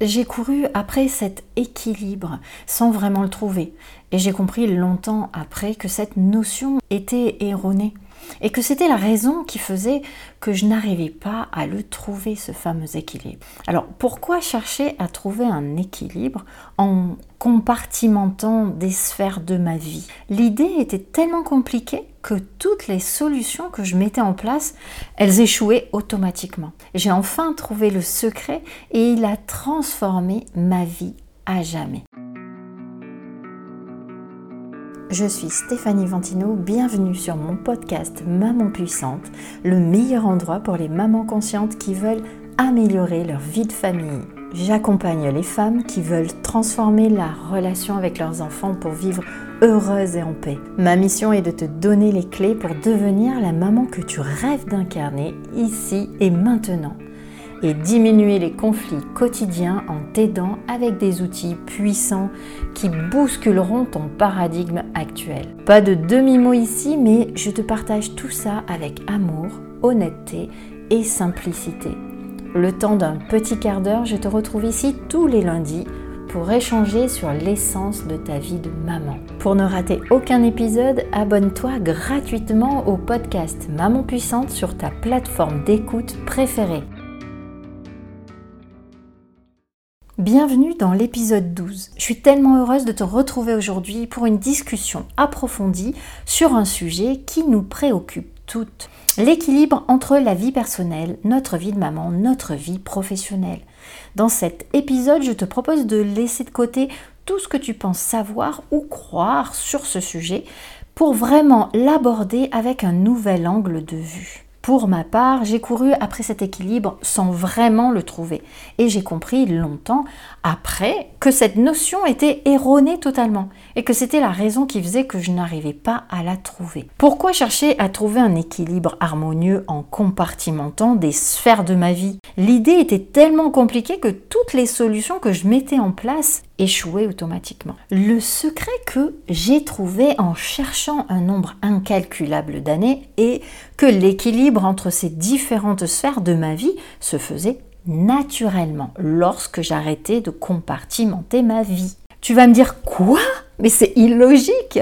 j'ai couru après cet équilibre sans vraiment le trouver. Et j'ai compris longtemps après que cette notion était erronée et que c'était la raison qui faisait que je n'arrivais pas à le trouver, ce fameux équilibre. Alors pourquoi chercher à trouver un équilibre en compartimentant des sphères de ma vie? L'idée était tellement compliquée que toutes les solutions que je mettais en place, elles échouaient automatiquement. J'ai enfin trouvé le secret et il a transformé ma vie à jamais. Je suis Stéphanie Ventino, bienvenue sur mon podcast Maman Puissante, le meilleur endroit pour les mamans conscientes qui veulent améliorer leur vie de famille. J'accompagne les femmes qui veulent transformer la relation avec leurs enfants pour vivre heureuses et en paix. Ma mission est de te donner les clés pour devenir la maman que tu rêves d'incarner ici et maintenant et diminuer les conflits quotidiens en t'aidant avec des outils puissants qui bousculeront ton paradigme actuel. Pas de demi-mot ici, mais je te partage tout ça avec amour, honnêteté et simplicité. Le temps d'un petit quart d'heure, je te retrouve ici tous les lundis pour échanger sur l'essence de ta vie de maman. Pour ne rater aucun épisode, abonne-toi gratuitement au podcast Maman Puissante sur ta plateforme d'écoute préférée. Bienvenue dans l'épisode 12. Je suis tellement heureuse de te retrouver aujourd'hui pour une discussion approfondie sur un sujet qui nous préoccupe L'équilibre entre la vie personnelle, notre vie de maman, notre vie professionnelle. Dans cet épisode, je te propose de laisser de côté tout ce que tu penses savoir ou croire sur ce sujet pour vraiment l'aborder avec un nouvel angle de vue. Pour ma part, j'ai couru après cet équilibre sans vraiment le trouver. Et j'ai compris longtemps après que cette notion était erronée totalement et que c'était la raison qui faisait que je n'arrivais pas à la trouver. Pourquoi chercher à trouver un équilibre harmonieux en compartimentant des sphères de ma vie? L'idée était tellement compliquée que toutes les solutions que je mettais en place échouaient automatiquement. Le secret que j'ai trouvé en cherchant un nombre incalculable d'années est que l'équilibre entre ces différentes sphères de ma vie se faisait naturellement lorsque j'arrêtais de compartimenter ma vie. Tu vas me dire quoi? Mais c'est illogique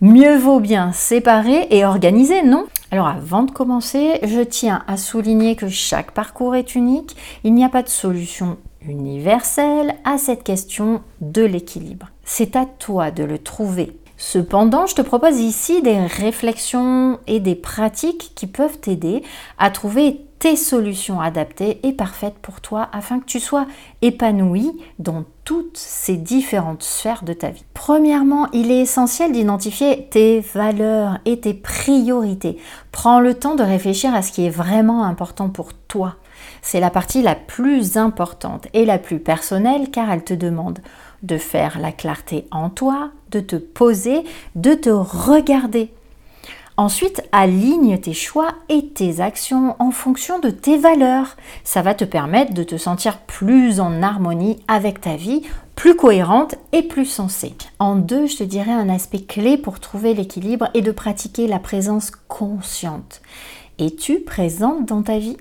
Mieux vaut bien séparer et organiser, non? Alors avant de commencer, je tiens à souligner que chaque parcours est unique. Il n'y a pas de solution universelle à cette question de l'équilibre. C'est à toi de le trouver. Cependant, je te propose ici des réflexions et des pratiques qui peuvent t'aider à trouver tes solutions adaptées et parfaites pour toi afin que tu sois épanoui dans toutes ces différentes sphères de ta vie. Premièrement, il est essentiel d'identifier tes valeurs et tes priorités. Prends le temps de réfléchir à ce qui est vraiment important pour toi. C'est la partie la plus importante et la plus personnelle car elle te demande de faire la clarté en toi, de te poser, de te regarder Ensuite, aligne tes choix et tes actions en fonction de tes valeurs. Ça va te permettre de te sentir plus en harmonie avec ta vie, plus cohérente et plus sensée. En deux, je te dirais un aspect clé pour trouver l'équilibre et de pratiquer la présence consciente. Es-tu présente dans ta vie?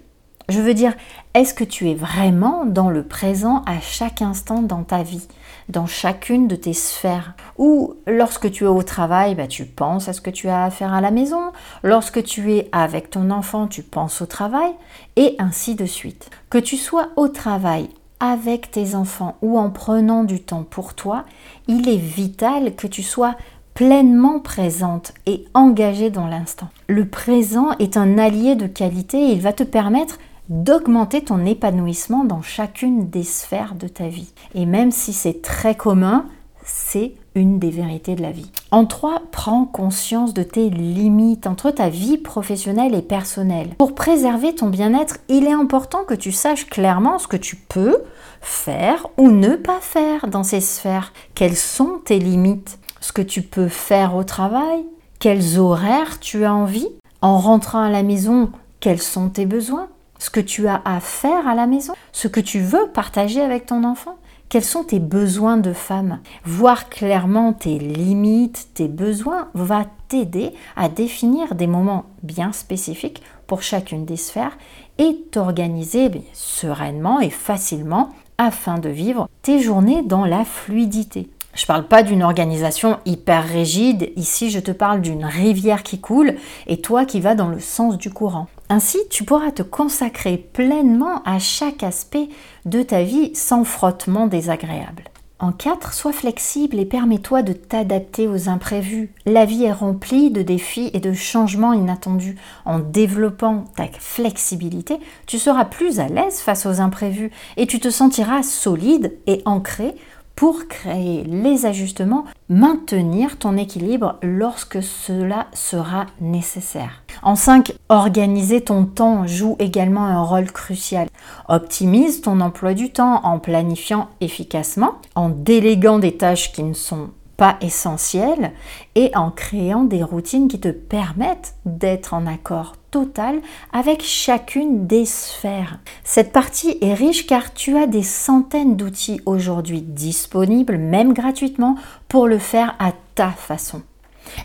Je veux dire, est-ce que tu es vraiment dans le présent à chaque instant dans ta vie dans chacune de tes sphères? Ou lorsque tu es au travail, bah, tu penses à ce que tu as à faire à la maison. Lorsque tu es avec ton enfant, tu penses au travail. Et ainsi de suite. Que tu sois au travail, avec tes enfants ou en prenant du temps pour toi, il est vital que tu sois pleinement présente et engagée dans l'instant. Le présent est un allié de qualité et il va te permettre d'augmenter ton épanouissement dans chacune des sphères de ta vie. Et même si c'est très commun, c'est une des vérités de la vie. En trois, prends conscience de tes limites entre ta vie professionnelle et personnelle. Pour préserver ton bien-être, il est important que tu saches clairement ce que tu peux faire ou ne pas faire dans ces sphères. Quelles sont tes limites? Ce que tu peux faire au travail? Quels horaires tu as envie? En rentrant à la maison, quels sont tes besoins? Ce que tu as à faire à la maison, ce que tu veux partager avec ton enfant. Quels sont tes besoins de femme? Voir clairement tes limites, tes besoins va t'aider à définir des moments bien spécifiques pour chacune des sphères et t'organiser sereinement et facilement afin de vivre tes journées dans la fluidité. Je ne parle pas d'une organisation hyper rigide, ici je te parle d'une rivière qui coule et toi qui vas dans le sens du courant. Ainsi, tu pourras te consacrer pleinement à chaque aspect de ta vie sans frottement désagréable. En 4, sois flexible et permets-toi de t'adapter aux imprévus. La vie est remplie de défis et de changements inattendus. En développant ta flexibilité, tu seras plus à l'aise face aux imprévus et tu te sentiras solide et ancré pour créer les ajustements, maintenir ton équilibre lorsque cela sera nécessaire. En 5, organiser ton temps joue également un rôle crucial. Optimise ton emploi du temps en planifiant efficacement, en déléguant des tâches qui ne sont pas essentielles et en créant des routines qui te permettent d'être en accord total avec chacune des sphères. Cette partie est riche car tu as des centaines d'outils aujourd'hui disponibles, même gratuitement, pour le faire à ta façon.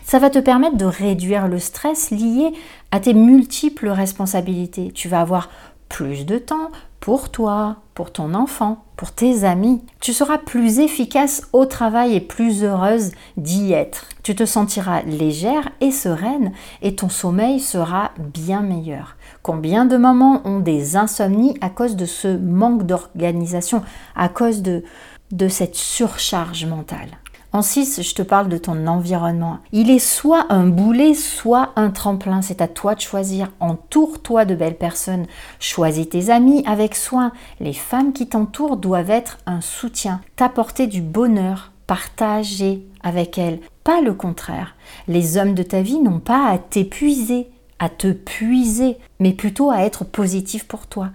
Ça va te permettre de réduire le stress lié à tes multiples responsabilités. Tu vas avoir plus de temps pour toi, pour ton enfant, pour tes amis. Tu seras plus efficace au travail et plus heureuse d'y être. Tu te sentiras légère et sereine et ton sommeil sera bien meilleur. Combien de mamans ont des insomnies à cause de ce manque d'organisation, à cause de, de cette surcharge mentale? En 6, je te parle de ton environnement. Il est soit un boulet, soit un tremplin. C'est à toi de choisir. Entoure-toi de belles personnes. Choisis tes amis avec soin. Les femmes qui t'entourent doivent être un soutien, t'apporter du bonheur, partager avec elles, pas le contraire. Les hommes de ta vie n'ont pas à t'épuiser, à te puiser, mais plutôt à être positifs pour toi.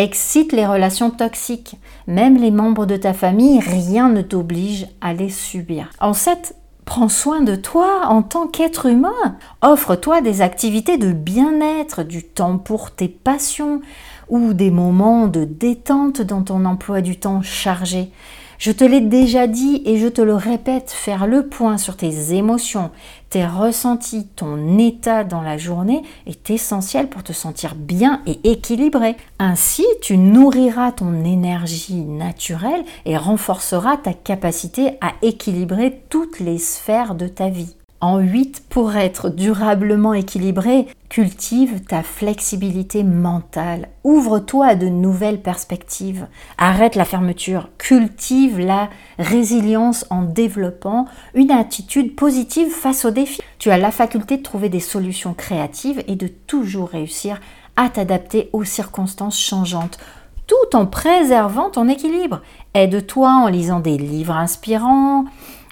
Excite les relations toxiques. Même les membres de ta famille, rien ne t'oblige à les subir. En 7, prends soin de toi en tant qu'être humain. Offre-toi des activités de bien-être, du temps pour tes passions ou des moments de détente dans ton emploi du temps chargé. Je te l'ai déjà dit et je te le répète, faire le point sur tes émotions, tes ressentis, ton état dans la journée est essentiel pour te sentir bien et équilibré. Ainsi, tu nourriras ton énergie naturelle et renforceras ta capacité à équilibrer toutes les sphères de ta vie. En 8, pour être durablement équilibré, cultive ta flexibilité mentale. Ouvre-toi à de nouvelles perspectives. Arrête la fermeture. Cultive la résilience en développant une attitude positive face aux défis. Tu as la faculté de trouver des solutions créatives et de toujours réussir à t'adapter aux circonstances changeantes tout en préservant ton équilibre. Aide-toi en lisant des livres inspirants,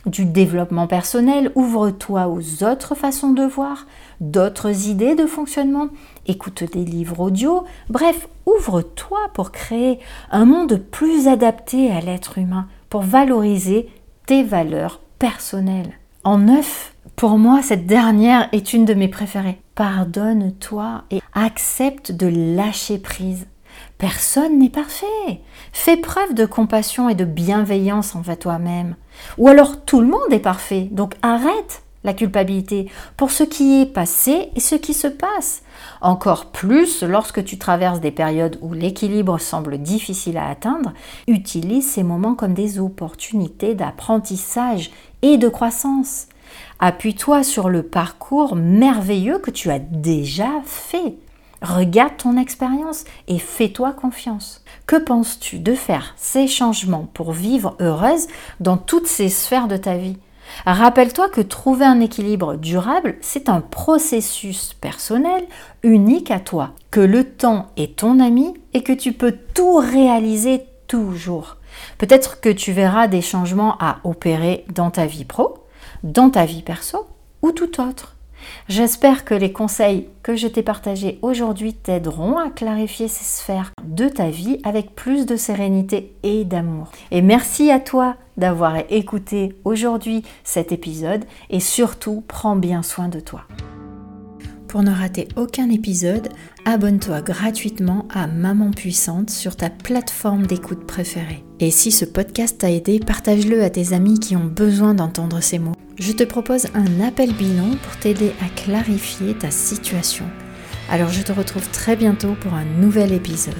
du développement personnel, ouvre-toi aux autres façons de voir, d'autres idées de fonctionnement, écoute des livres audio, bref, ouvre-toi pour créer un monde plus adapté à l'être humain, pour valoriser tes valeurs personnelles. En neuf, pour moi, cette dernière est une de mes préférées. Pardonne-toi et accepte de lâcher prise. Personne n'est parfait. Fais preuve de compassion et de bienveillance envers toi-même. Ou alors tout le monde est parfait, donc arrête la culpabilité pour ce qui est passé et ce qui se passe. Encore plus lorsque tu traverses des périodes où l'équilibre semble difficile à atteindre, utilise ces moments comme des opportunités d'apprentissage et de croissance. Appuie-toi sur le parcours merveilleux que tu as déjà fait. Regarde ton expérience et fais-toi confiance. Que penses-tu de faire ces changements pour vivre heureuse dans toutes ces sphères de ta vie? Rappelle-toi que trouver un équilibre durable, c'est un processus personnel unique à toi, que le temps est ton ami et que tu peux tout réaliser toujours. Peut-être que tu verras des changements à opérer dans ta vie pro, dans ta vie perso ou tout autre. J'espère que les conseils que je t'ai partagés aujourd'hui t'aideront à clarifier ces sphères de ta vie avec plus de sérénité et d'amour. Et merci à toi d'avoir écouté aujourd'hui cet épisode et surtout prends bien soin de toi. Pour ne rater aucun épisode, abonne-toi gratuitement à Maman Puissante sur ta plateforme d'écoute préférée. Et si ce podcast t'a aidé, partage-le à tes amis qui ont besoin d'entendre ces mots. Je te propose un appel bilan pour t'aider à clarifier ta situation. Alors je te retrouve très bientôt pour un nouvel épisode.